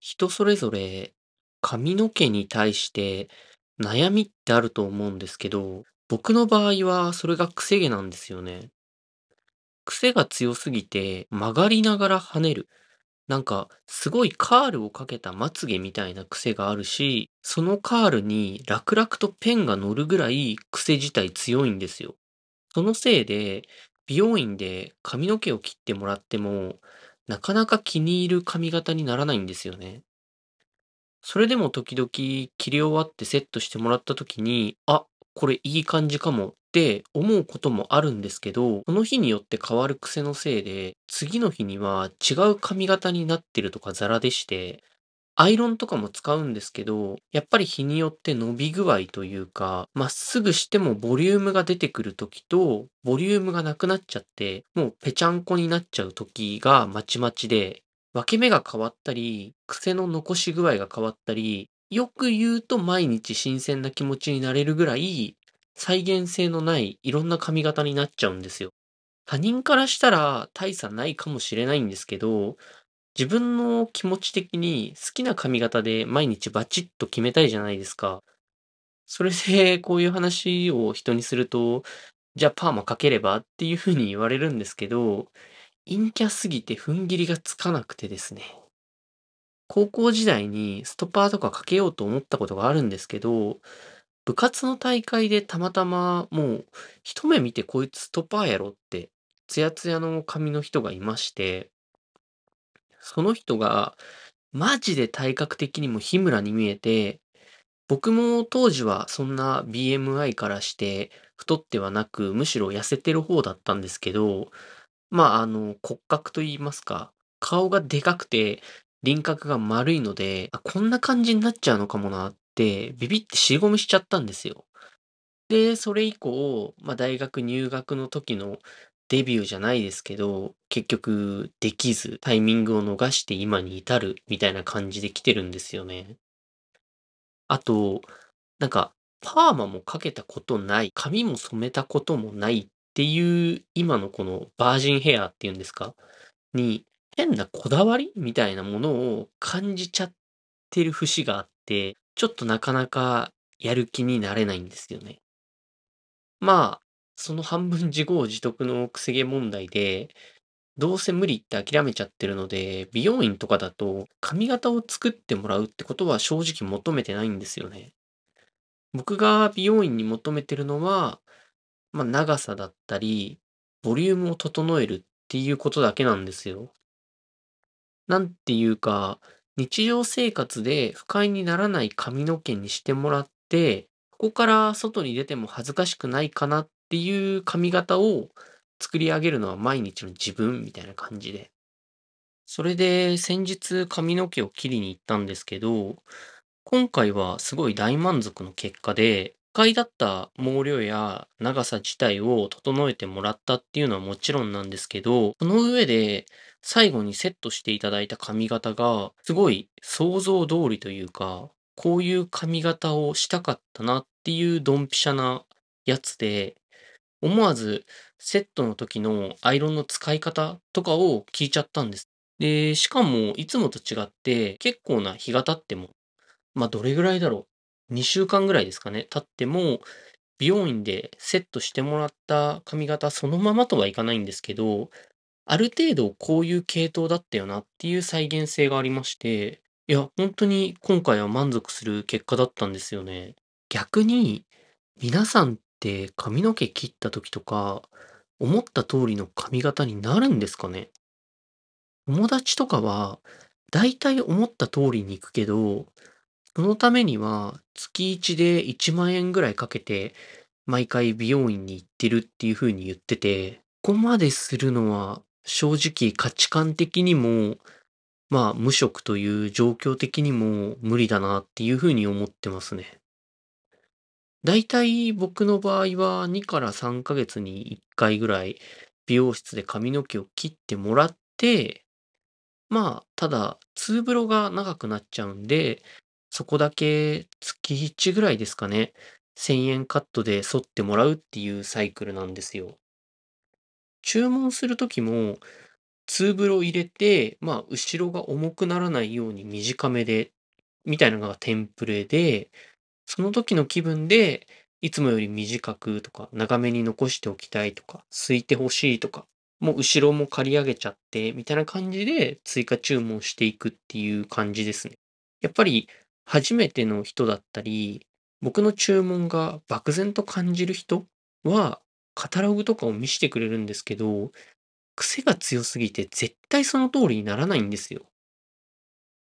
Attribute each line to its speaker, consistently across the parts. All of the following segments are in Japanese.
Speaker 1: 人それぞれ髪の毛に対して悩みってあると思うんですけど、僕の場合はそれが癖毛なんですよね。癖が強すぎて曲がりながら跳ねる。なんかすごいカールをかけたまつげみたいな癖があるし、そのカールに楽々とペンが乗るぐらい癖自体強いんですよ。そのせいで美容院で髪の毛を切ってもらっても、なかなか気に入る髪型にならないんですよね。それでも時々切り終わってセットしてもらった時に、あ、これいい感じかもって思うこともあるんですけど、その日によって変わる癖のせいで、次の日には違う髪型になってるとかザラでして、アイロンとかも使うんですけど、やっぱり日によって伸び具合というか、まっすぐしてもボリュームが出てくる時と、ボリュームがなくなっちゃって、もうぺちゃんこになっちゃう時がまちまちで、分け目が変わったり、癖の残し具合が変わったり、よく言うと毎日新鮮な気持ちになれるぐらい、再現性のないいろんな髪型になっちゃうんですよ。他人からしたら大差ないかもしれないんですけど、自分の気持ち的に好きな髪型で毎日バチッと決めたいじゃないですか。それで こういう話を人にすると、じゃあパーマかければっていう風に言われるんですけど、陰キャすぎて踏ん切りがつかなくてですね。高校時代にストッパーとかかけようと思ったことがあるんですけど、部活の大会でたまたまもう一目見てこいつストッパーやろってツヤツヤの髪の人がいまして、その人がマジで体格的にも日村に見えて、僕も当時はそんな BMI からして太ってはなく、むしろ痩せてる方だったんですけど、まあ、あの、骨格と言いますか、顔がでかくて輪郭が丸いので、あ、こんな感じになっちゃうのかもなってビビって尻込みしちゃったんですよ。で、それ以降、まあ、大学入学の時のデビューじゃないですけど、結局できず、タイミングを逃して今に至るみたいな感じで来てるんですよね。あと、なんか、パーマもかけたことない、髪も染めたこともないっていう、今のこのバージンヘアっていうんですか？に、変なこだわりみたいなものを感じちゃってる節があって、ちょっとなかなかやる気になれないんですよね。まあ、その半分自業自得のくせ毛問題で、どうせ無理って諦めちゃってるので、美容院とかだと髪型を作ってもらうってことは正直求めてないんですよね。僕が美容院に求めてるのは、まあ、長さだったり、ボリュームを整えるっていうことだけなんですよ。なんていうか、日常生活で不快にならない髪の毛にしてもらって、ここから外に出ても恥ずかしくないかなっっていう髪型を作り上げるのは毎日の自分みたいな感じで。それで先日髪の毛を切りに行ったんですけど、今回はすごい大満足の結果で、不快だった毛量や長さ自体を整えてもらったっていうのはもちろんなんですけど、その上で最後にセットしていただいた髪型が、すごい想像通りというか、こういう髪型をしたかったなっていうドンピシャなやつで、思わずセットの時のアイロンの使い方とかを聞いちゃったんです。で、しかもいつもと違って結構な日が経っても、まあどれぐらいだろう？2週間ぐらいですかね。経っても、美容院でセットしてもらった髪型そのままとはいかないんですけど、ある程度こういう系統だったよなっていう再現性がありまして、いや、本当に今回は満足する結果だったんですよね。逆に、皆さんて髪の毛切った時とか、思った通りの髪型になるんですかね？友達とかは、だいたい思った通りに行くけど、そのためには月1で1万円ぐらいかけて、毎回美容院に行ってるっていう風に言ってて、ここまでするのは正直価値観的にも、まあ無職という状況的にも無理だなっていう風に思ってますね。だいたい僕の場合は2から3ヶ月に1回ぐらい美容室で髪の毛を切ってもらって、まあ、ただ、ツーブロが長くなっちゃうんで、そこだけ月1ぐらいですかね、1000円カットで剃ってもらうっていうサイクルなんですよ。注文する時も、ツーブロ入れて、まあ、後ろが重くならないように短めで、みたいなのがテンプレで、その時の気分で、いつもより短くとか、長めに残しておきたいとか、空いてほしいとか、もう後ろも借り上げちゃって、みたいな感じで追加注文していくっていう感じですね。やっぱり、初めての人だったり、僕の注文が漠然と感じる人は、カタログとかを見してくれるんですけど、癖が強すぎて絶対その通りにならないんですよ。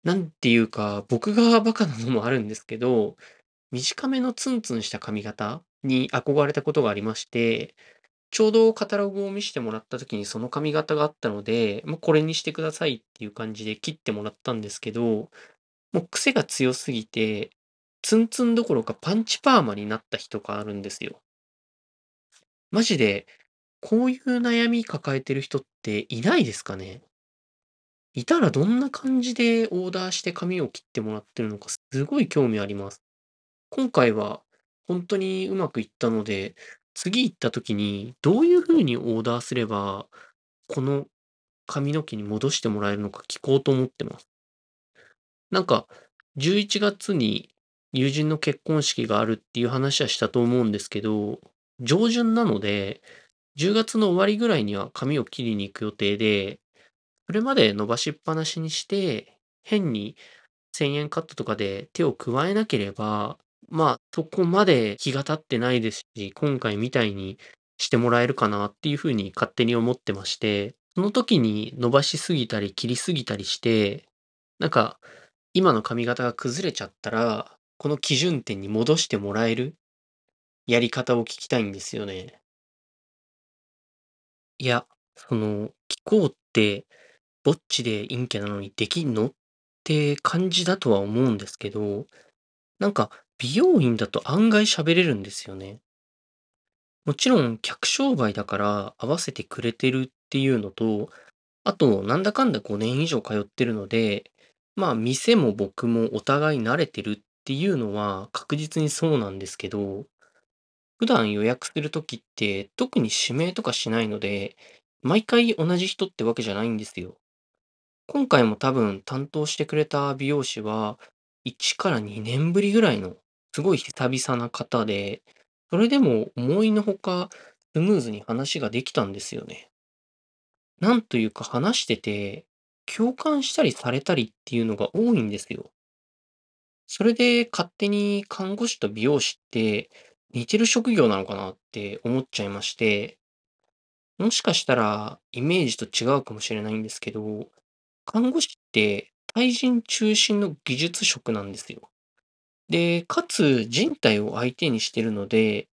Speaker 1: なんていうか、僕がバカなのもあるんですけど、短めのツンツンした髪型に憧れたことがありまして、ちょうどカタログを見してもらった時にその髪型があったので、まあ、これにしてくださいっていう感じで切ってもらったんですけど、もう癖が強すぎて、ツンツンどころかパンチパーマになった人があるんですよ。マジで、こういう悩み抱えてる人っていないですかね？いたらどんな感じでオーダーして髪を切ってもらってるのかすごい興味あります。今回は本当にうまくいったので、次行った時にどういう風にオーダーすれば、この髪の毛に戻してもらえるのか聞こうと思ってます。なんか、11月に友人の結婚式があるっていう話はしたと思うんですけど、上旬なので、10月の終わりぐらいには髪を切りに行く予定で、それまで伸ばしっぱなしにして、変に1000円カットとかで手を加えなければ、まあ、そこまで日が経ってないですし、今回みたいにしてもらえるかなっていう風に勝手に思ってまして、その時に伸ばしすぎたり切りすぎたりして、なんか、今の髪型が崩れちゃったら、この基準点に戻してもらえるやり方を聞きたいんですよね。いや、その、聞こうって、ぼっちで陰キャなのにできんのって感じだとは思うんですけど、なんか、美容院だと案外喋れるんですよね。もちろん客商売だから合わせてくれてるっていうのと、あと、なんだかんだ5年以上通ってるので、まあ、店も僕もお互い慣れてるっていうのは確実にそうなんですけど、普段予約するときって特に指名とかしないので、毎回同じ人ってわけじゃないんですよ。今回も多分担当してくれた美容師は、1から2年ぶりぐらいの、すごい久々な方で、それでも思いのほかスムーズに話ができたんですよね。なんというか話してて、共感したりされたりっていうのが多いんですよ。それで勝手に看護師と美容師って似てる職業なのかなって思っちゃいまして、もしかしたらイメージと違うかもしれないんですけど、看護師って対人中心の技術職なんですよ。で、かつ人体を相手にしてるので、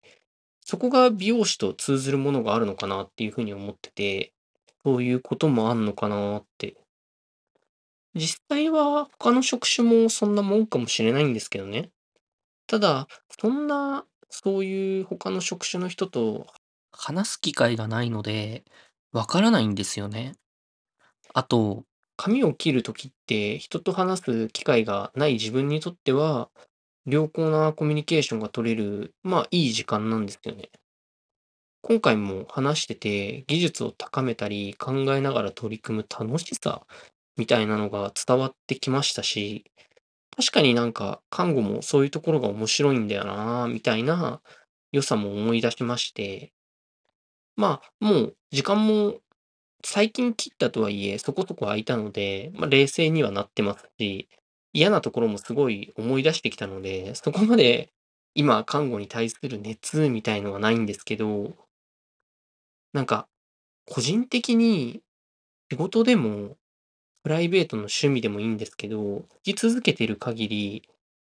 Speaker 1: そこが美容師と通ずるものがあるのかなっていうふうに思ってて、そういうこともあんのかなって。実際は他の職種もそんなもんかもしれないんですけどね。ただ、そんな、そういう他の職種の人と話す機会がないので、わからないんですよね。あと、髪を切るときって人と話す機会がない自分にとっては、良好なコミュニケーションが取れる、まあいい時間なんですよね。今回も話してて、技術を高めたり考えながら取り組む楽しさみたいなのが伝わってきましたし、確かになんか看護もそういうところが面白いんだよな、みたいな良さも思い出しまして、まあもう時間も最近切ったとはいえ、そこそこ空いたので、まあ、冷静にはなってますし、嫌なところもすごい思い出してきたので、そこまで今看護に対する熱みたいのはないんですけど、なんか個人的に仕事でもプライベートの趣味でもいいんですけど、生き続けてる限り、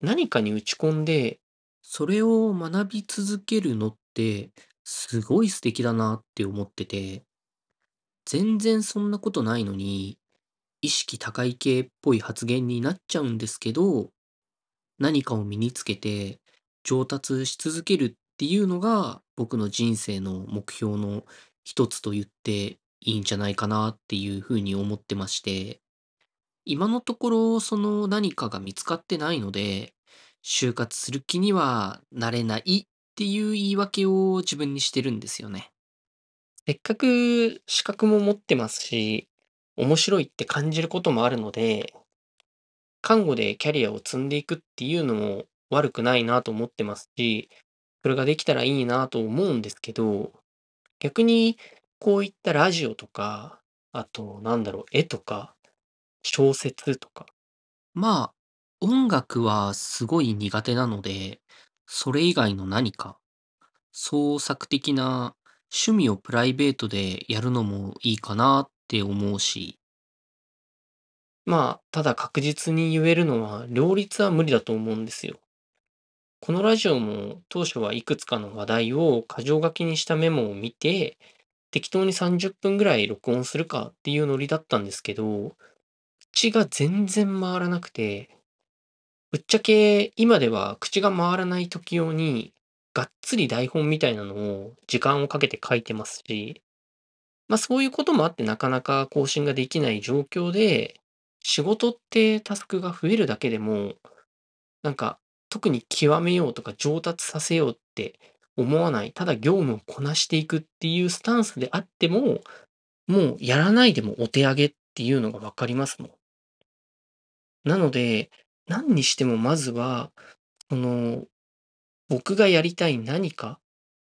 Speaker 1: 何かに打ち込んで、それを学び続けるのって、すごい素敵だなって思ってて、全然そんなことないのに、意識高い系っぽい発言になっちゃうんですけど、何かを身につけて上達し続けるっていうのが僕の人生の目標の一つと言っていいんじゃないかなっていうふうに思ってまして、今のところその何かが見つかってないので、就活する気にはなれないっていう言い訳を自分にしてるんですよね。せっかく資格も持ってますし、面白いって感じることもあるので、看護でキャリアを積んでいくっていうのも悪くないなと思ってますし、それができたらいいなと思うんですけど、逆にこういったラジオとか、あとなんだろう、絵とか小説とか、まあ、音楽はすごい苦手なので、それ以外の何か、創作的な趣味をプライベートでやるのもいいかなっって思うし、まあ、ただ確実に言えるのは、両立は無理だと思うんですよ。このラジオも当初はいくつかの話題を箇条書きにしたメモを見て、適当に30分ぐらい録音するかっていうノリだったんですけど、口が全然回らなくて、ぶっちゃけ今では口が回らない時用に、がっつり台本みたいなのを時間をかけて書いてますし、まあそういうこともあってなかなか更新ができない状況で、仕事ってタスクが増えるだけでも、なんか特に極めようとか上達させようって思わない、ただ業務をこなしていくっていうスタンスであっても、もうやらないでもお手上げっていうのがわかりますもん。なので、何にしてもまずは、その、僕がやりたい何か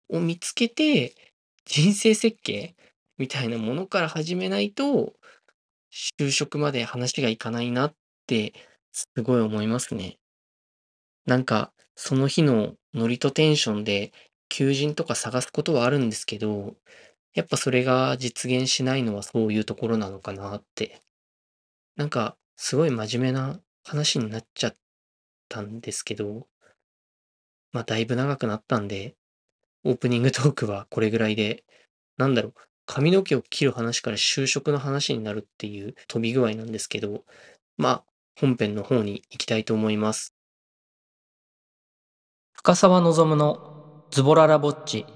Speaker 1: を見つけて、人生設計みたいなものから始めないと、就職まで話がいかないなってすごい思いますね。なんか、その日のノリとテンションで求人とか探すことはあるんですけど、やっぱそれが実現しないのはそういうところなのかなって。なんか、すごい真面目な話になっちゃったんですけど、まあだいぶ長くなったんで、オープニングトークはこれぐらいで、なんだろう、髪の毛を切る話から就職の話になるっていう飛び具合なんですけど、まあ、本編の方に行きたいと思います。深沢望のズボララぼっち。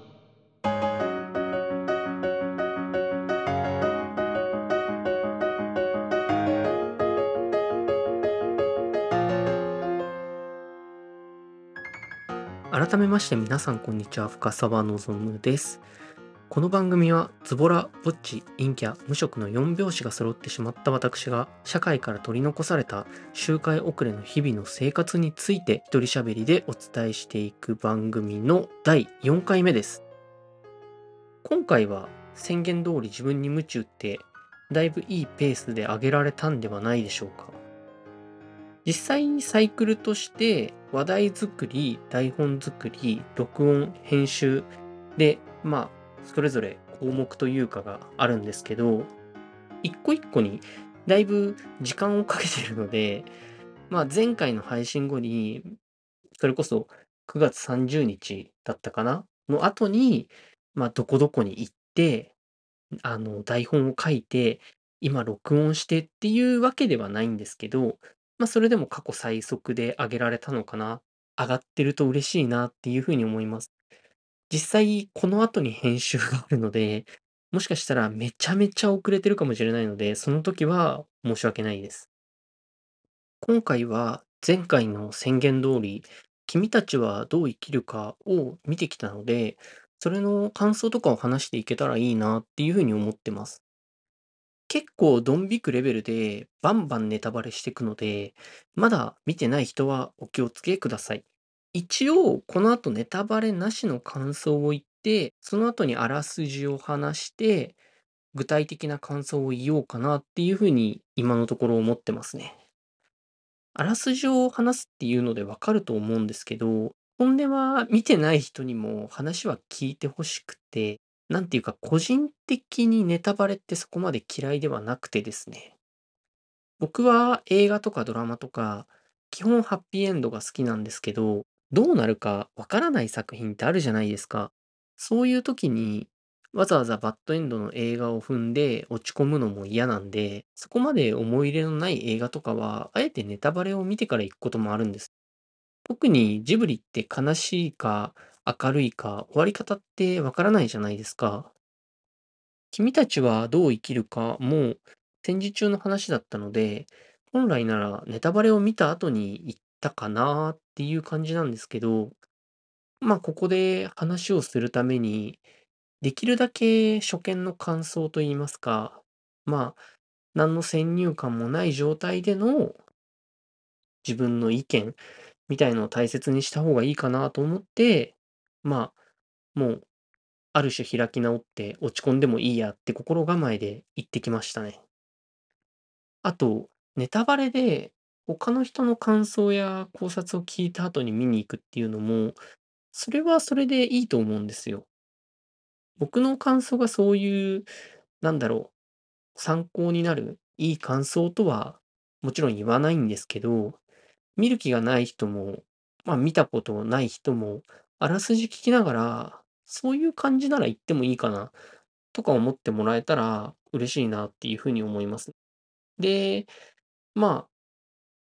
Speaker 1: 改めまして皆さんこんにちは深沢望ですこの番組はズボラ、ぼっち、陰キャ、無職の4拍子が揃ってしまった私が社会から取り残された周回遅れの日々の生活について一人喋りでお伝えしていく番組の第4回目です。今回は宣言通り自分に夢中ってだいぶいいペースで上げられたんではないでしょうか。実際にサイクルとして話題作り、台本作り、録音、編集で、まあ、それぞれ項目というかがあるんですけど、一個一個にだいぶ時間をかけてるので、まあ前回の配信後に、それこそ9月30日だったかなの後に、まあどこどこに行って、あの台本を書いて、今録音してっていうわけではないんですけど、まあそれでも過去最速で上げられたのかな。上がってると嬉しいなっていうふうに思います。実際この後に編集があるので、もしかしたらめちゃめちゃ遅れてるかもしれないので、その時は申し訳ないです。今回は前回の宣言通り、君たちはどう生きるかを見てきたので、それの感想とかを話していけたらいいなっていうふうに思ってます。結構ドン引くレベルでバンバンネタバレしていくので、まだ見てない人はお気をつけください。一応、この後ネタバレなしの感想を言って、その後にあらすじを話して、具体的な感想を言おうかなっていうふうに今のところ思ってますね。あらすじを話すっていうのでわかると思うんですけど、本音は見てない人にも話は聞いてほしくて、なんていうか個人的にネタバレってそこまで嫌いではなくてですね。僕は映画とかドラマとか、基本ハッピーエンドが好きなんですけど、どうなるかわからない作品ってあるじゃないですか。そういう時に、わざわざバッドエンドの映画を踏んで落ち込むのも嫌なんで、そこまで思い入れのない映画とかは、あえてネタバレを見てから行くこともあるんです。特にジブリって悲しいか明るいか終わり方ってわからないじゃないですか。君たちはどう生きるかも戦時中の話だったので、本来ならネタバレを見た後に言ったかなっていう感じなんですけど、まあここで話をするために、できるだけ初見の感想といいますか、まあ何の先入観もない状態での自分の意見みたいのを大切にした方がいいかなと思って、まあ、もう、ある種開き直って落ち込んでもいいやって心構えで言ってきましたね。あと、ネタバレで他の人の感想や考察を聞いた後に見に行くっていうのも、それはそれでいいと思うんですよ。僕の感想がそういう、なんだろう、参考になるいい感想とはもちろん言わないんですけど、見る気がない人も、まあ見たことない人も、あらすじ聞きながら、そういう感じなら言ってもいいかなとか思ってもらえたら嬉しいなっていうふうに思います。で、まあ、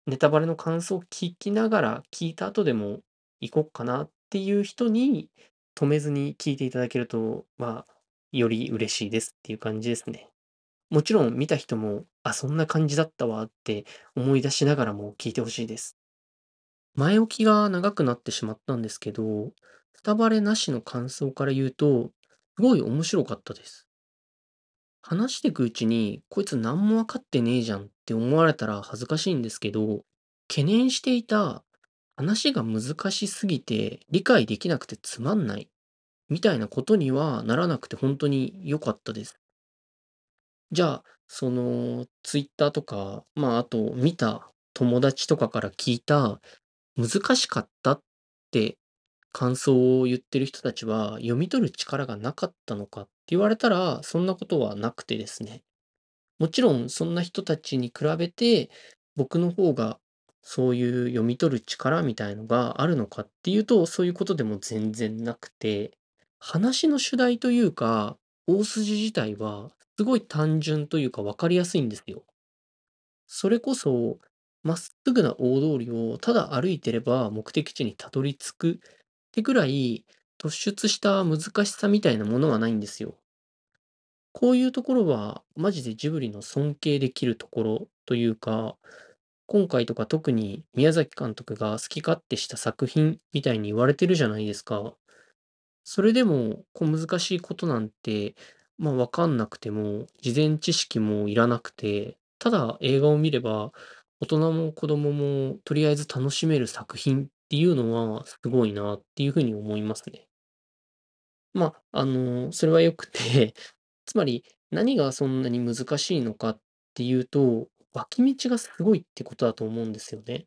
Speaker 1: ネタバレの感想を聞きながら聞いた後でも行こっかなっていう人に止めずに聞いていただけると、まあ、より嬉しいですっていう感じですね。もちろん見た人も、あ、そんな感じだったわって思い出しながらも聞いてほしいです。前置きが長くなってしまったんですけど、ネタバレなしの感想から言うと、すごい面白かったです。話していくうちに、こいつ何も分かってねえじゃんって思われたら恥ずかしいんですけど、懸念していた話が難しすぎて理解できなくてつまんないみたいなことにはならなくて本当に良かったです。じゃあ、そのツイッターとか、まああと見た友達とかから聞いた難しかったって感想を言ってる人たちは読み取る力がなかったのかっ言われたらそんなことはなくてですね。もちろんそんな人たちに比べて僕の方がそういう読み取る力みたいのがあるのかっていうとそういうことでも全然なくて話の主題というか大筋自体はすごい単純というか分かりやすいんですよ。それこそまっすぐな大通りをただ歩いてれば目的地にたどり着くってぐらい突出した難しさみたいなものはないんですよ。こういうところはマジでジブリの尊敬できるところというか、今回とか特に宮崎監督が好き勝手した作品みたいに言われてるじゃないですか。それでも小難しいことなんて、まあわかんなくても、事前知識もいらなくて、ただ映画を見れば、大人も子供もとりあえず楽しめる作品っていうのはすごいなっていうふうに思いますね。まあ、あの、それは良くて、つまり何がそんなに難しいのかっていうと、脇道がすごいってことだと思うんですよね。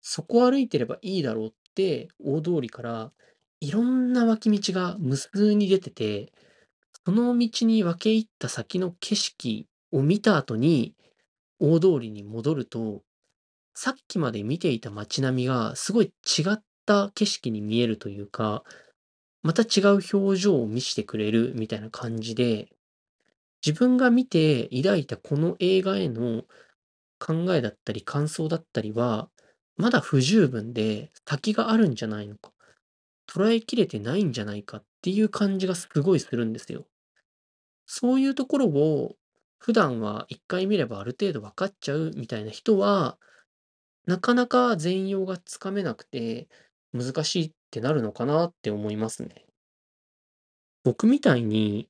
Speaker 1: そこを歩いてればいいだろうって大通りからいろんな脇道が無数に出てて、その道に分け入った先の景色を見た後に大通りに戻ると、さっきまで見ていた街並みがすごい違った景色に見えるというか、また違う表情を見してくれるみたいな感じで、自分が見て抱いたこの映画への考えだったり感想だったりは、まだ不十分で先があるんじゃないのか、捉えきれてないんじゃないかっていう感じがすごいするんですよ。そういうところを普段は一回見ればある程度分かっちゃうみたいな人は、なかなか全容がつかめなくて難しいっってなるのかなって思いますね。僕みたいに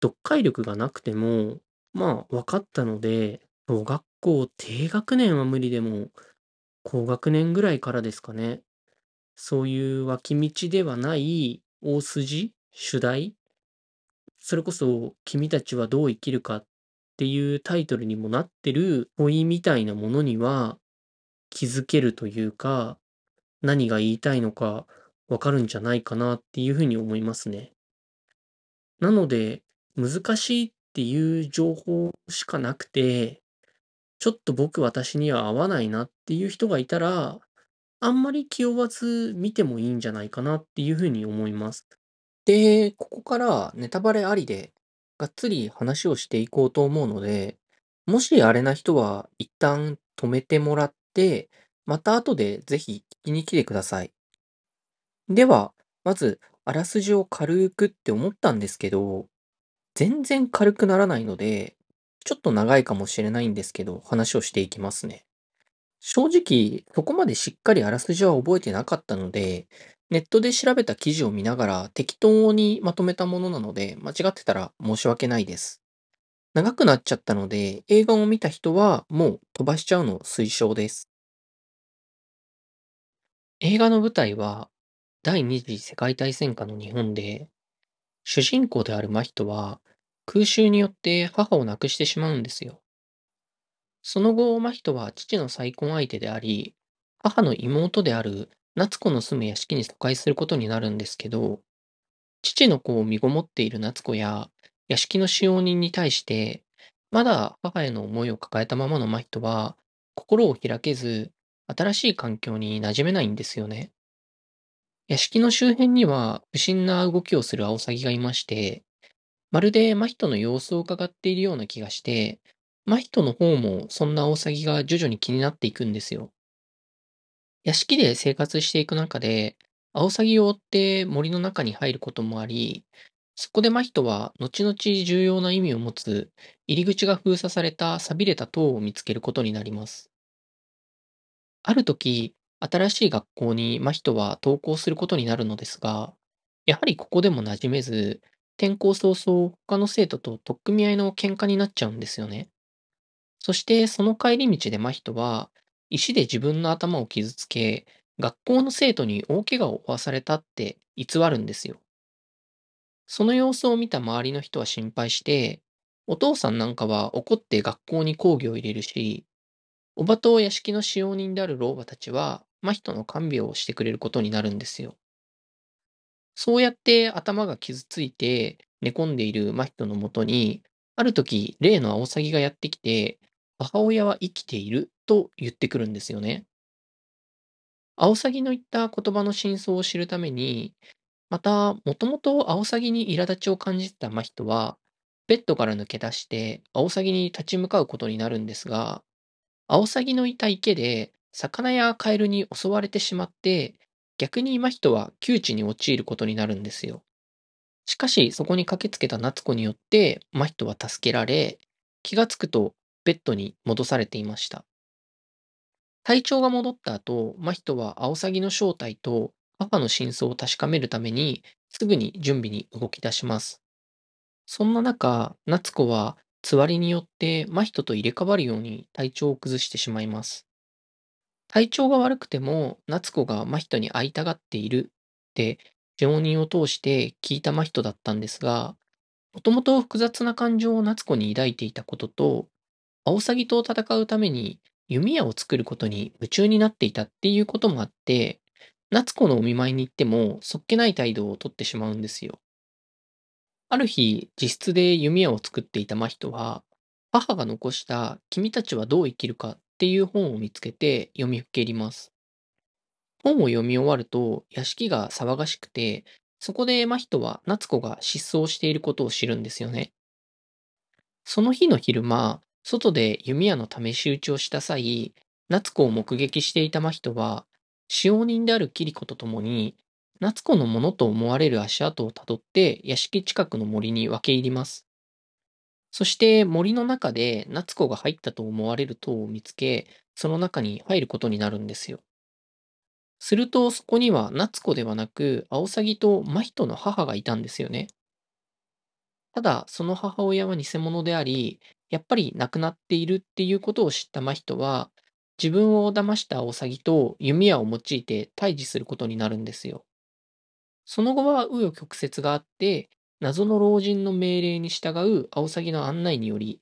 Speaker 1: 読解力がなくても、まあ分かったので、小学校低学年は無理でも、高学年ぐらいからですかね。そういう脇道ではない大筋、主題、それこそ君たちはどう生きるかっていうタイトルにもなってる問いみたいなものには気づけるというか、何が言いたいのかわかるんじゃないかなっていうふうに思いますね。なので、難しいっていう情報しかなくて、ちょっと僕私には合わないなっていう人がいたら、あんまり気負わず見てもいいんじゃないかなっていうふうに思います。で、ここからネタバレありでがっつり話をしていこうと思うので、もしあれな人は一旦止めてもらって、また後でぜひ聞きに来てください。では、まず、あらすじを軽くって思ったんですけど、全然軽くならないので、ちょっと長いかもしれないんですけど、話をしていきますね。正直、そこまでしっかりあらすじは覚えてなかったので、ネットで調べた記事を見ながら適当にまとめたものなので、間違ってたら申し訳ないです。長くなっちゃったので、映画を見た人はもう飛ばしちゃうの推奨です。映画の舞台は第二次世界大戦下の日本で、主人公である真人は空襲によって母を亡くしてしまうんですよ。その後、真人は父の再婚相手であり、母の妹である夏子の住む屋敷に疎開することになるんですけど、父の子を身ごもっている夏子や屋敷の使用人に対して、まだ母への思いを抱えたままの真人は、心を開けず、新しい環境に馴染めないんですよね。屋敷の周辺には不審な動きをするアオサギがいまして、まるで真人の様子を伺っているような気がして、真人の方もそんなアオサギが徐々に気になっていくんですよ。屋敷で生活していく中で、アオサギを追って森の中に入ることもあり、そこで真人は後々重要な意味を持つ入り口が封鎖された錆びれた塔を見つけることになります。ある時、新しい学校に真人は登校することになるのですが、やはりここでも馴染めず、転校早々他の生徒と取っ組み合いの喧嘩になっちゃうんですよね。そしてその帰り道で真人は石で自分の頭を傷つけ、学校の生徒に大怪我を負わされたって偽るんですよ。その様子を見た周りの人は心配して、お父さんなんかは怒って学校に講義を入れるし、おばと屋敷の使用人である老婆たちは、真人の看病をしてくれることになるんですよ。そうやって頭が傷ついて寝込んでいる真人のもとに、ある時、例のアオサギがやってきて、母親は生きていると言ってくるんですよね。アオサギの言った言葉の真相を知るために、また、もともとアオサギに苛立ちを感じてた真人は、ベッドから抜け出して、アオサギに立ち向かうことになるんですが、アオサギのいた池で、魚やカエルに襲われてしまって、逆に真人は窮地に陥ることになるんですよ。しかし、そこに駆けつけた夏子によって、真人は助けられ、気がつくとベッドに戻されていました。体調が戻った後、真人はアオサギの正体と母の真相を確かめるために、すぐに準備に動き出します。そんな中、夏子はつわりによって真人と入れ替わるように体調を崩してしまいます。体調が悪くても、夏子が真人に会いたがっているって常人を通して聞いた真人だったんですが、もともと複雑な感情を夏子に抱いていたことと、アオサギと戦うために弓矢を作ることに夢中になっていたっていうこともあって、夏子のお見舞いに行ってもそっけない態度をとってしまうんですよ。ある日、自室で弓矢を作っていた真人は、母が残した君たちはどう生きるかっていう本を見つけて読みふけります。本を読み終わると屋敷が騒がしくて、そこで真人は夏子が失踪していることを知るんですよね。その日の昼間、外で弓矢の試し撃ちをした際、夏子を目撃していた真人は、使用人であるキリコと共に夏子のものと思われる足跡をたどって屋敷近くの森に分け入ります。そして森の中で夏子が入ったと思われる塔を見つけ、その中に入ることになるんですよ。するとそこには夏子ではなく、アオサギと真人の母がいたんですよね。ただ、その母親は偽物であり、やっぱり亡くなっているっていうことを知った真人は、自分を騙したアオサギと弓矢を用いて対峙することになるんですよ。その後は紆余曲折があって、謎の老人の命令に従うアオサギの案内により、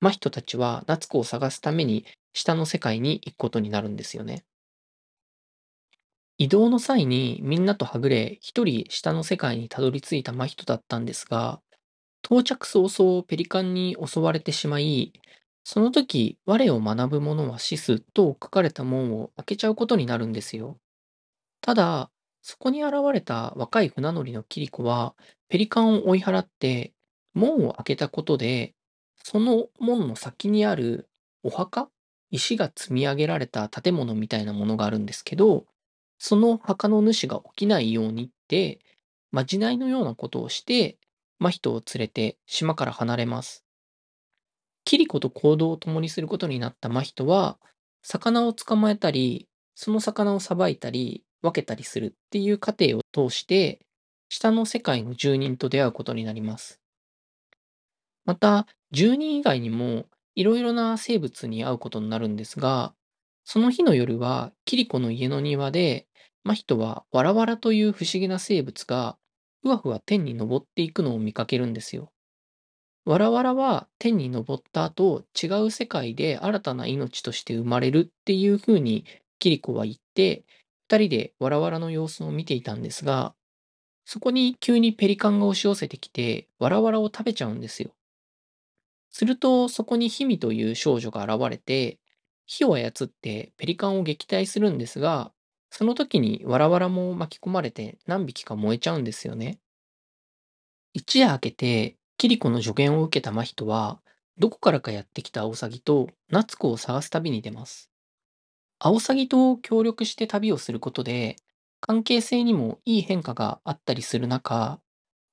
Speaker 1: 真人たちは夏子を探すために下の世界に行くことになるんですよね。移動の際にみんなとはぐれ、一人下の世界にたどり着いた真人だったんですが、到着早々ペリカンに襲われてしまい、その時、我を学ぶ者は死すと書かれた門を開けちゃうことになるんですよ。ただ、そこに現れた若い船乗りのキリコは、ペリカンを追い払って、門を開けたことで、その門の先にあるお墓石が積み上げられた建物みたいなものがあるんですけど、その墓の主が起きないようにって、まじないのようなことをして、真人を連れて島から離れます。キリコと行動を共にすることになった真人は、魚を捕まえたり、その魚をさばいたり、分けたりするっていう過程を通して、下の世界の住人と出会うことになります。また、住人以外にもいろいろな生物に会うことになるんですが、その日の夜は、キリコの家の庭で、真人はわらわらという不思議な生物が、ふわふわ天に昇っていくのを見かけるんですよ。わらわらは天に昇った後、違う世界で新たな命として生まれるっていう風にキリコは言って、二人でわらわらの様子を見ていたんですが、そこに急にペリカンが押し寄せてきて、わらわらを食べちゃうんですよ。すると、そこにヒミという少女が現れて、火を操ってペリカンを撃退するんですが、その時にわらわらも巻き込まれて何匹か燃えちゃうんですよね。一夜明けて、キリコの助言を受けた真人は、どこからかやってきたアオサギと夏子を探す旅に出ます。アオサギと協力して旅をすることで、関係性にもいい変化があったりする中、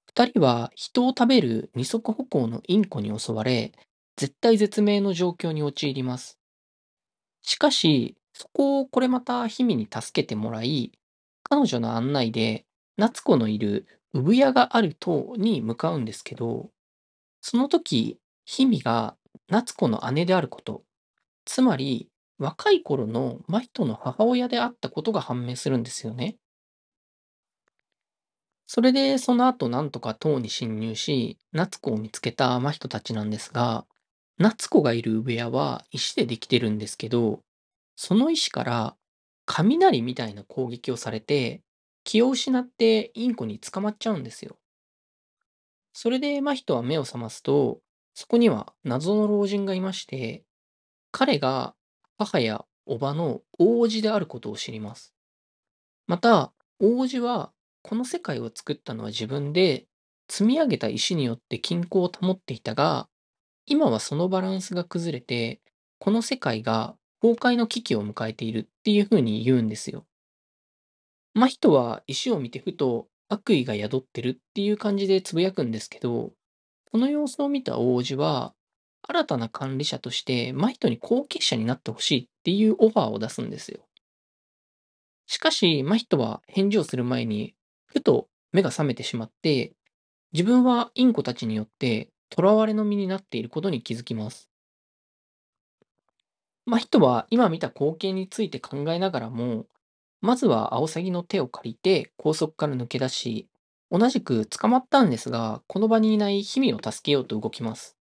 Speaker 1: 二人は人を食べる二足歩行のインコに襲われ、絶体絶命の状況に陥ります。しかし、そこをこれまたヒミに助けてもらい、彼女の案内で夏子のいる産屋がある塔に向かうんですけど、その時、ヒミが夏子の姉であること、つまり若い頃の真人の母親であったことが判明するんですよね。それでその後なんとか塔に侵入し、夏子を見つけた真人たちなんですが、夏子がいる産屋は石でできてるんですけど、その石から雷みたいな攻撃をされて、気を失ってインコに捕まっちゃうんですよ。それで真人は目を覚ますと、そこには謎の老人がいまして、彼が母や叔母の王子であることを知ります。また、王子はこの世界を作ったのは自分で積み上げた石によって均衡を保っていたが、今はそのバランスが崩れて、この世界が崩壊の危機を迎えているっていうふうに言うんですよ。真人は石を見てふと悪意が宿ってるっていう感じでつぶやくんですけど、この様子を見た王子は、新たな管理者として真人に後継者になってほしいっていうオファーを出すんですよ。しかし、真人は返事をする前に、ふと目が覚めてしまって、自分はインコたちによって囚われの身になっていることに気づきます。まあ、人は今見た光景について考えながらも、まずはアオサギの手を借りて高速から抜け出し、同じく捕まったんですが、この場にいないヒミを助けようと動きます。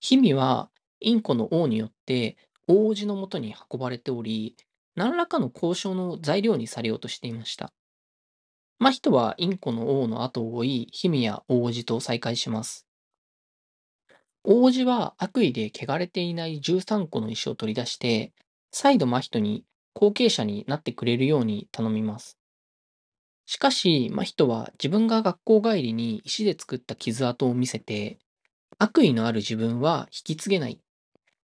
Speaker 1: ヒミはインコの王によって王子のもとに運ばれており、何らかの交渉の材料にされようとしていました。真人はインコの王の後を追い、ヒミや王子と再会します。王子は悪意で汚れていない13個の石を取り出して、再度真人に後継者になってくれるように頼みます。しかし、真人は自分が学校帰りに石で作った傷跡を見せて、悪意のある自分は引き継げない。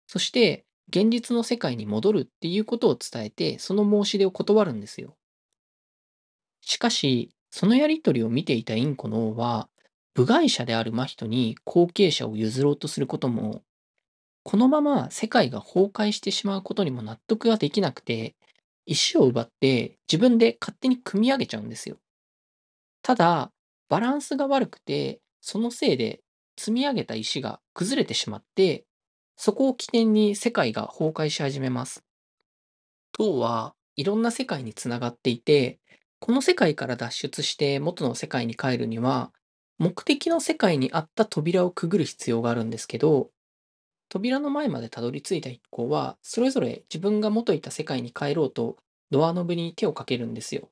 Speaker 1: そして、現実の世界に戻るっていうことを伝えて、その申し出を断るんですよ。しかし、そのやりとりを見ていたインコの王は、部外者である真人に後継者を譲ろうとすることも、このまま世界が崩壊してしまうことにも納得ができなくて、石を奪って自分で勝手に組み上げちゃうんですよ。ただ、バランスが悪くて、そのせいで積み上げた石が崩れてしまって、そこを起点に世界が崩壊し始めます。塔はいろんな世界につながっていて、この世界から脱出して元の世界に帰るには、目的の世界にあった扉をくぐる必要があるんですけど、扉の前までたどり着いた一行は、それぞれ自分が元いた世界に帰ろうと、ドアノブに手をかけるんですよ。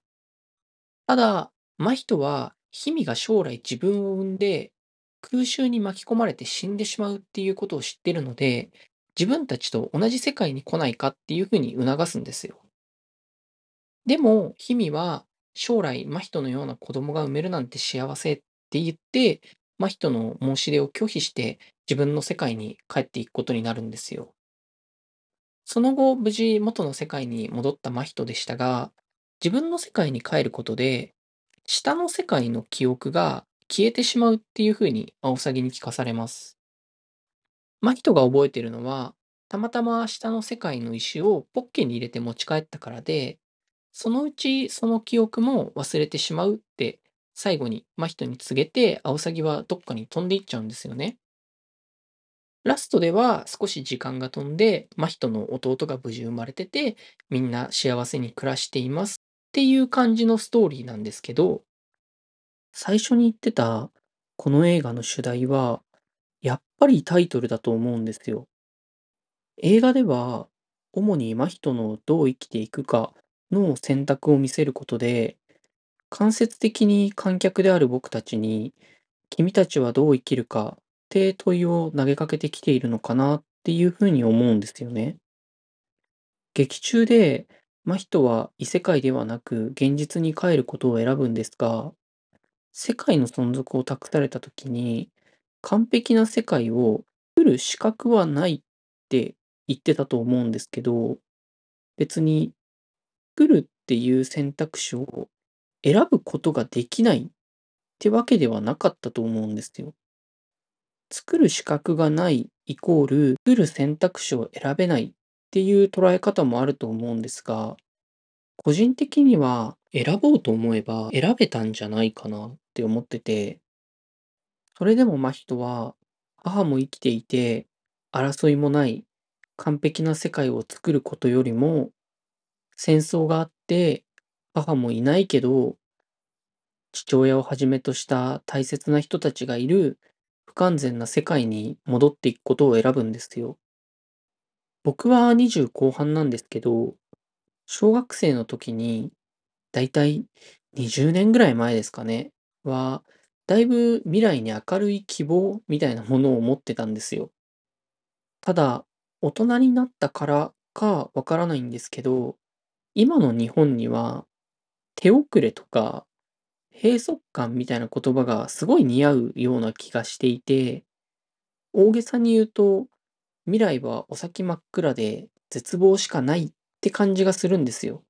Speaker 1: ただ、真人は、ヒミが将来自分を産んで、空襲に巻き込まれて死んでしまうっていうことを知ってるので、自分たちと同じ世界に来ないかっていうふうに促すんですよ。でも、ヒミは、将来真人のような子供が産めるなんて幸せって言って、真人の申し出を拒否して自分の世界に帰っていくことになるんですよ。その後、無事元の世界に戻った真人でしたが、自分の世界に帰ることで、下の世界の記憶が消えてしまうっていう風にアオサギに聞かされます。真人が覚えてるのは、たまたま下の世界の石をポッケに入れて持ち帰ったからで、そのうちその記憶も忘れてしまうって最後に真人に告げて、アオサギはどっかに飛んでいっちゃうんですよね。ラストでは少し時間が飛んで、真人の弟が無事生まれてて、みんな幸せに暮らしていますっていう感じのストーリーなんですけど、最初に言ってたこの映画の主題は、やっぱりタイトルだと思うんですよ。映画では、主に真人のどう生きていくかの選択を見せることで、間接的に観客である僕たちに、君たちはどう生きるかって問いを投げかけてきているのかなっていうふうに思うんですよね。劇中で、真人は異世界ではなく現実に帰ることを選ぶんですが、世界の存続を託された時に、完璧な世界を作る資格はないって言ってたと思うんですけど、別に作るっていう選択肢を選ぶことができないってわけではなかったと思うんですよ。作る資格がないイコール作る選択肢を選べないっていう捉え方もあると思うんですが、個人的には選ぼうと思えば選べたんじゃないかなって思ってて、それでも真人は母も生きていて争いもない完璧な世界を作ることよりも戦争があって母もいないけど父親をはじめとした大切な人たちがいる不完全な世界に戻っていくことを選ぶんですよ。僕は20後半なんですけど、小学生の時に、だいたい20年ぐらい前ですかね、は、だいぶ未来に明るい希望みたいなものを持ってたんですよ。ただ、大人になったからかわからないんですけど、今の日本には手遅れとか閉塞感みたいな言葉がすごい似合うような気がしていて、大げさに言うと、未来はお先真っ暗で絶望しかないって感じがするんですよ。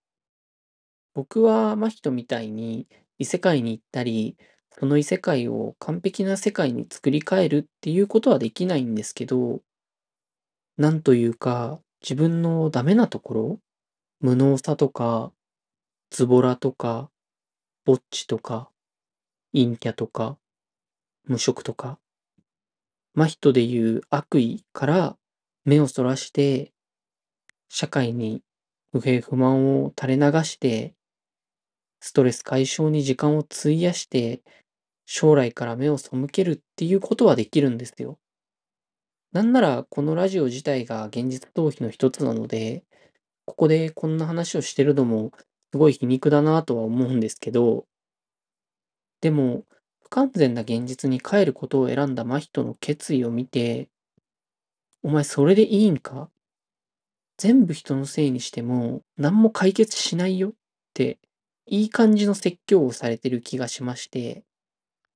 Speaker 1: 僕は真人みたいに異世界に行ったり、その異世界を完璧な世界に作り変えるっていうことはできないんですけど、なんというか、自分のダメなところ、無能さとか、ズボラとか、ぼっちとか、陰キャとか、無職とか、真人でいう悪意から目をそらして、社会に不平不満を垂れ流して、ストレス解消に時間を費やして、将来から目を背けるっていうことはできるんですよ。なんならこのラジオ自体が現実逃避の一つなので、ここでこんな話をしてるのもすごい皮肉だなとは思うんですけど、でも不完全な現実に帰ることを選んだ真人の決意を見て、お前それでいいんか？全部人のせいにしても何も解決しないよっていい感じの説教をされてる気がしまして、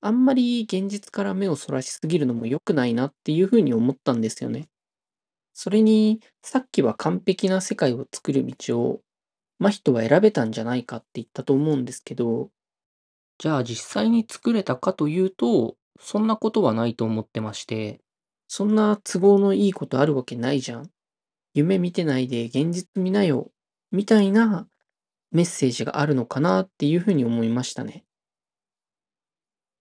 Speaker 1: あんまり現実から目をそらしすぎるのも良くないなっていうふうに思ったんですよね。それに、さっきは完璧な世界を作る道を、真人は選べたんじゃないかって言ったと思うんですけど、じゃあ実際に作れたかというと、そんなことはないと思ってまして、そんな都合のいいことあるわけないじゃん。夢見てないで現実見なよ。みたいなメッセージがあるのかなっていうふうに思いましたね。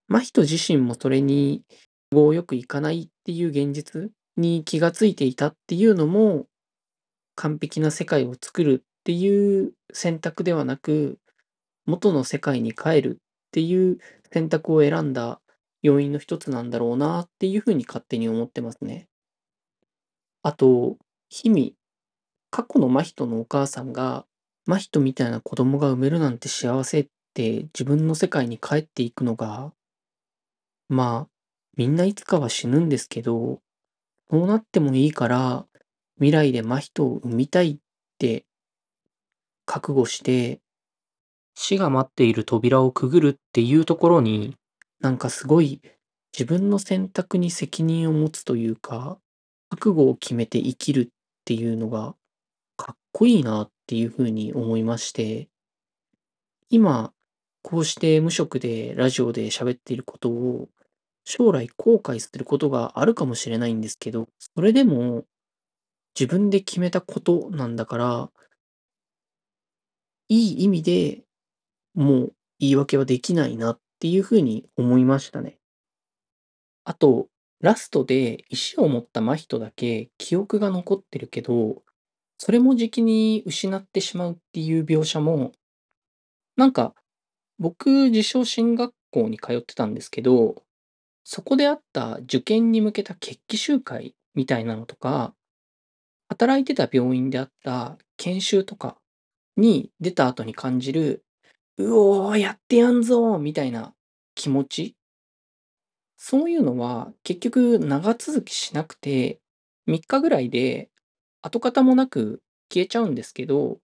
Speaker 1: 真人自身もそれに都合よくいかないっていう現実に気がついていたっていうのも、完璧な世界を作るっていう選択ではなく、元の世界に帰るっていう選択を選んだ要因の一つなんだろうなっていうふうに勝手に思ってますね。あと、日々、過去の真人のお母さんが、真人みたいな子供が産めるなんて幸せって自分の世界に帰っていくのが、まあ、みんないつかは死ぬんですけど、そうなってもいいから、未来で真人を産みたいって覚悟して、死が待っている扉をくぐるっていうところに、なんかすごい自分の選択に責任を持つというか、覚悟を決めて生きるっていうのがこいいなっていうふうに思いまして、今、こうして無職でラジオで喋っていることを将来後悔することがあるかもしれないんですけど、それでも自分で決めたことなんだから、いい意味でもう言い訳はできないなっていうふうに思いましたね。あと、
Speaker 2: ラストで石を持った真人だけ記憶が残ってるけど、それもじきに失ってしまうっていう描写も、なんか僕自称進学校に通ってたんですけど、そこであった受験に向けた決起集会みたいなのとか、働いてた病院であった研修とかに出た後に感じる、うおー、やってやんぞーみたいな気持ち。そういうのは結局長続きしなくて、3日ぐらいで跡形もなく消えちゃうんですけど、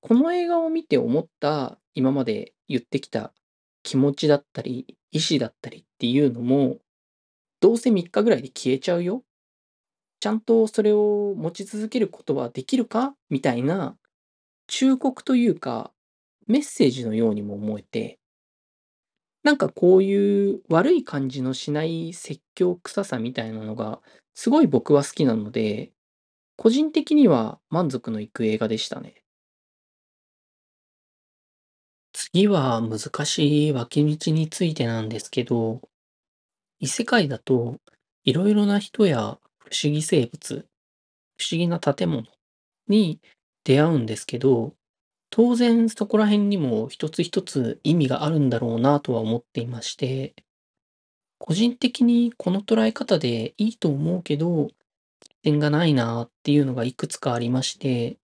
Speaker 2: この映画を見て思った今まで言ってきた気持ちだったり、意志だったりっていうのも、どうせ3日ぐらいで消えちゃうよ？ちゃんとそれを持ち続けることはできるか？みたいな忠告というか、メッセージのようにも思えて、なんかこういう悪い感じのしない説教臭さみたいなのが、すごい僕は好きなので、個人的には満足のいく映画でしたね。次は難しい脇道についてなんですけど、異世界だといろいろな人や不思議生物、不思議な建物に出会うんですけど、当然そこら辺にも一つ一つ意味があるんだろうなとは思っていまして、個人的にこの捉え方でいいと思うけど、点がないなっていうのがいくつかありまして、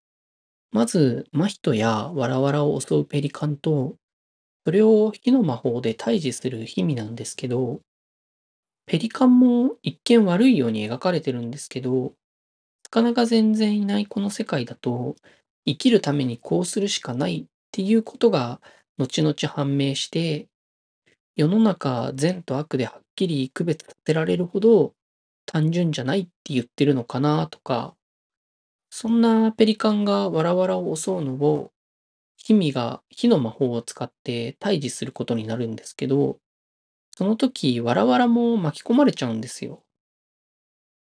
Speaker 2: まず、真人やわらわらを襲うペリカンと、それを火の魔法で退治するヒミなんですけど、ペリカンも一見悪いように描かれてるんですけど、魚が全然いないこの世界だと、生きるためにこうするしかないっていうことが後々判明して、世の中善と悪ではっきり区別させられるほど単純じゃないって言ってるのかなとか、そんなペリカンがわらわらを襲うのを、ヒミが火の魔法を使って退治することになるんですけど、その時、わらわらも巻き込まれちゃうんですよ。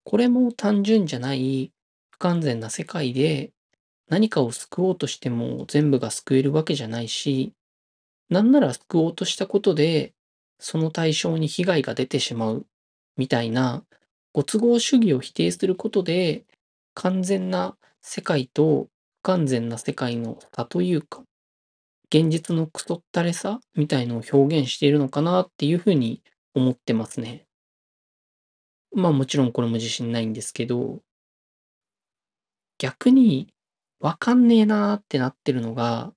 Speaker 2: これも単純じゃない不完全な世界で、何かを救おうとしても全部が救えるわけじゃないし、なんなら救おうとしたことで、その対象に被害が出てしまうみたいな、ご都合主義を否定することで、完全な世界と不完全な世界の差というか、現実のクソったれさみたいのを表現しているのかなっていうふうに思ってますね。まあもちろんこれも自信ないんですけど、逆にわかんねえなーってなってるのが、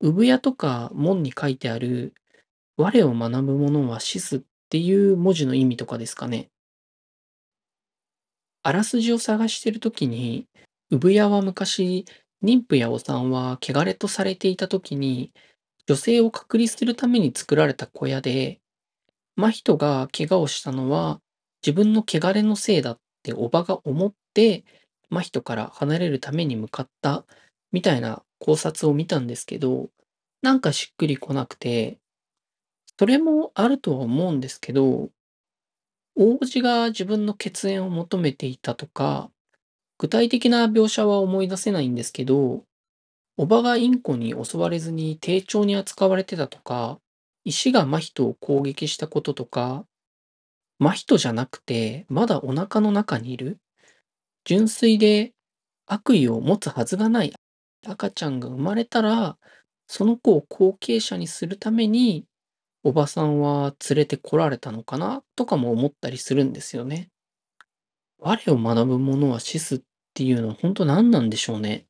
Speaker 2: 産屋とか門に書いてある、我を学ぶ者は死すっていう文字の意味とかですかね。あらすじを探してるときに、産屋は昔、妊婦やお産は汚れとされていたときに、女性を隔離するために作られた小屋で、真人が怪我をしたのは自分の汚れのせいだっておばが思って、真人から離れるために向かったみたいな考察を見たんですけど、なんかしっくりこなくて、それもあるとは思うんですけど、王子が自分の血縁を求めていたとか、具体的な描写は思い出せないんですけど、おばがインコに襲われずに丁重に扱われてたとか、石が真人を攻撃したこととか、真人じゃなくて、まだお腹の中にいる、純粋で悪意を持つはずがない赤ちゃんが生まれたら、その子を後継者にするために、おばさんは連れてこられたのかなとかも思ったりするんですよね。我を学ぶ者は死すっていうのは本当何なんでしょうね。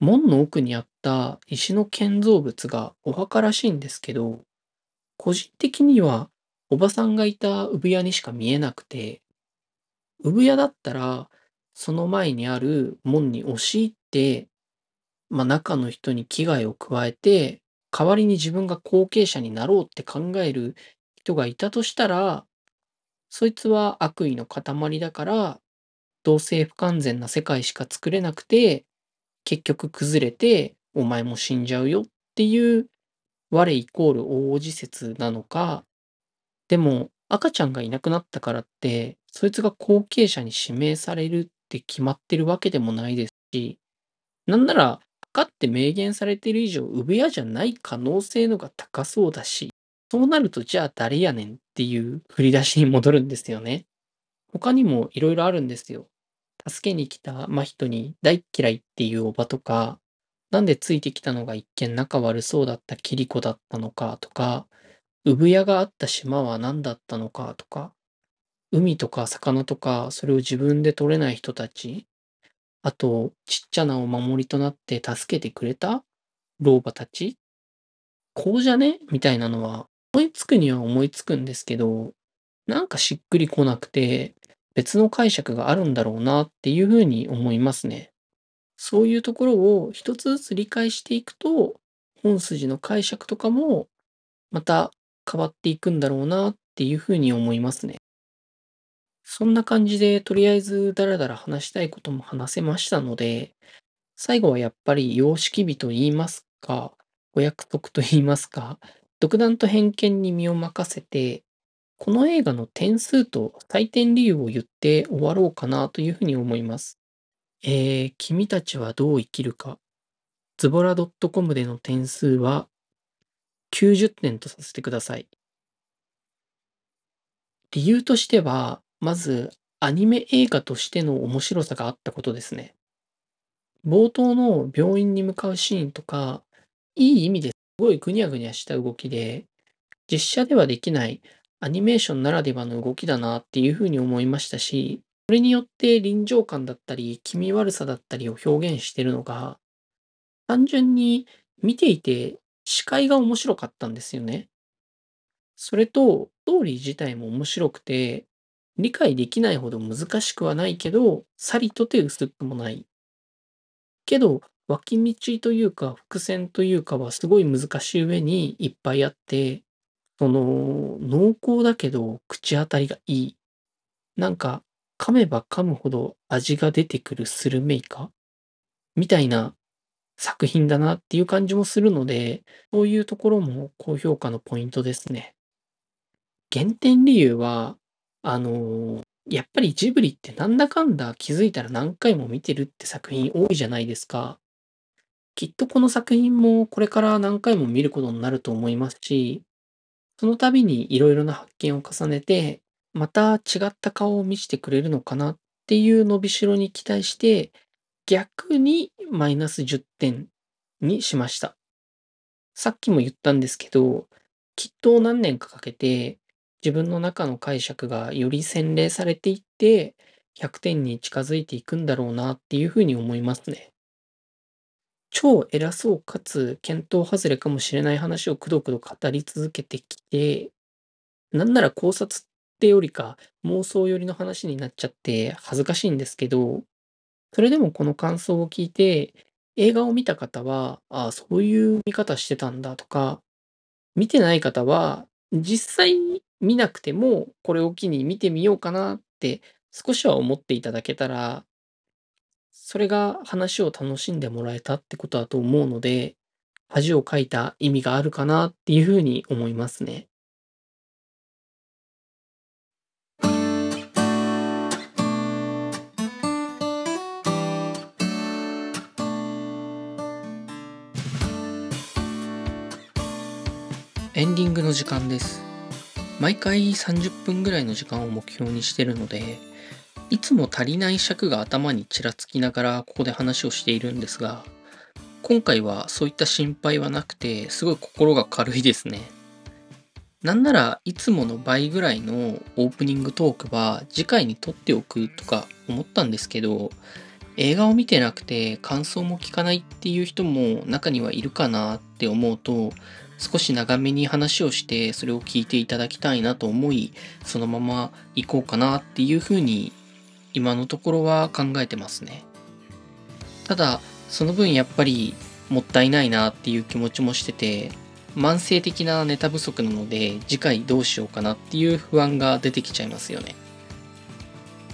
Speaker 2: 門の奥にあった石の建造物がお墓らしいんですけど、個人的にはおばさんがいた産屋にしか見えなくて、産屋だったらその前にある門に押し入って、まあ中の人に危害を加えて、代わりに自分が後継者になろうって考える人がいたとしたら、そいつは悪意の塊だから、どうせ不完全な世界しか作れなくて、結局崩れて、お前も死んじゃうよっていう、我イコール大王子説なのか、でも赤ちゃんがいなくなったからって、そいつが後継者に指名されるって決まってるわけでもないですし、なんなら、墓って明言されている以上、産屋じゃない可能性のが高そうだし、そうなると、じゃあ誰やねんっていう振り出しに戻るんですよね。他にもいろいろあるんですよ。助けに来た真人に大嫌いっていうおばとか、なんでついてきたのが一見仲悪そうだったキリコだったのかとか、産屋があった島は何だったのかとか、海とか魚とか、それを自分で取れない人たち、あと、ちっちゃなお守りとなって助けてくれた老婆たち、こうじゃね？みたいなのは、思いつくには思いつくんですけど、なんかしっくりこなくて、別の解釈があるんだろうなっていうふうに思いますね。そういうところを一つずつ理解していくと、本筋の解釈とかもまた変わっていくんだろうなっていうふうに思いますね。そんな感じで、とりあえずダラダラ話したいことも話せましたので、最後はやっぱり様式美と言いますか、お約束と言いますか、独断と偏見に身を任せて、この映画の点数と採点理由を言って終わろうかなというふうに思います。えー、君たちはどう生きるか。ズボラ .com での点数は90点とさせてください。理由としては、まず、アニメ映画としての面白さがあったことですね。冒頭の病院に向かうシーンとか、いい意味ですごいぐにゃぐにゃした動きで、実写ではできないアニメーションならではの動きだなっていうふうに思いましたし、それによって臨場感だったり、気味悪さだったりを表現してるのが、単純に見ていて視界が面白かったんですよね。それと、ストーリー自体も面白くて、理解できないほど難しくはないけど、さりとて薄くもない。けど、脇道というか伏線というかはすごい難しい上にいっぱいあって、その、濃厚だけど口当たりがいい。なんか、噛めば噛むほど味が出てくるスルメイカ？みたいな作品だなっていう感じもするので、そういうところも高評価のポイントですね。減点理由は、あの、やっぱりジブリってなんだかんだ気づいたら何回も見てるって作品多いじゃないですか。きっとこの作品もこれから何回も見ることになると思いますし、その度にいろいろな発見を重ねて、また違った顔を見せてくれるのかなっていう伸びしろに期待して、逆にマイナス10点にしました。さっきも言ったんですけど、きっと何年かかけて自分の中の解釈がより洗練されていって、100点に近づいていくんだろうなっていうふうに思いますね。超偉そうかつ見当外れかもしれない話をくどくど語り続けてきて、なんなら考察ってよりか妄想寄りの話になっちゃって恥ずかしいんですけど、それでもこの感想を聞いて、映画を見た方は、ああ、そういう見方してたんだとか、見てない方は、実際見なくても、これを機に見てみようかなって少しは思っていただけたら、それが話を楽しんでもらえたってことだと思うので、恥をかいた意味があるかなっていうふうに思いますね。エンディングの時間です。毎回30分ぐらいの時間を目標にしてるので、いつも足りない尺が頭にちらつきながらここで話をしているんですが、今回はそういった心配はなくて、すごい心が軽いですね。なんならいつもの倍ぐらいのオープニングトークは次回に撮っておくとか思ったんですけど、映画を見てなくて感想も聞かないっていう人も中にはいるかなって思うと、少し長めに話をしてそれを聞いていただきたいなと思いそのまま行こうかなっていうふうに今のところは考えてますね。ただその分やっぱりもったいないなっていう気持ちもしてて慢性的なネタ不足なので次回どうしようかなっていう不安が出てきちゃいますよね。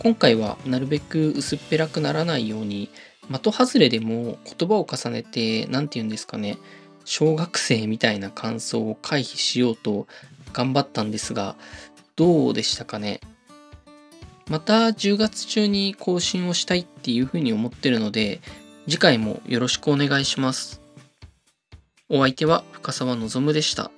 Speaker 2: 今回はなるべく薄っぺらくならないように的外れでも言葉を重ねて何て言うんですかね。小学生みたいな感想を回避しようと頑張ったんですが、どうでしたかね？また10月中に更新をしたいっていうふうに思ってるので、次回もよろしくお願いします。お相手は深沢望でした。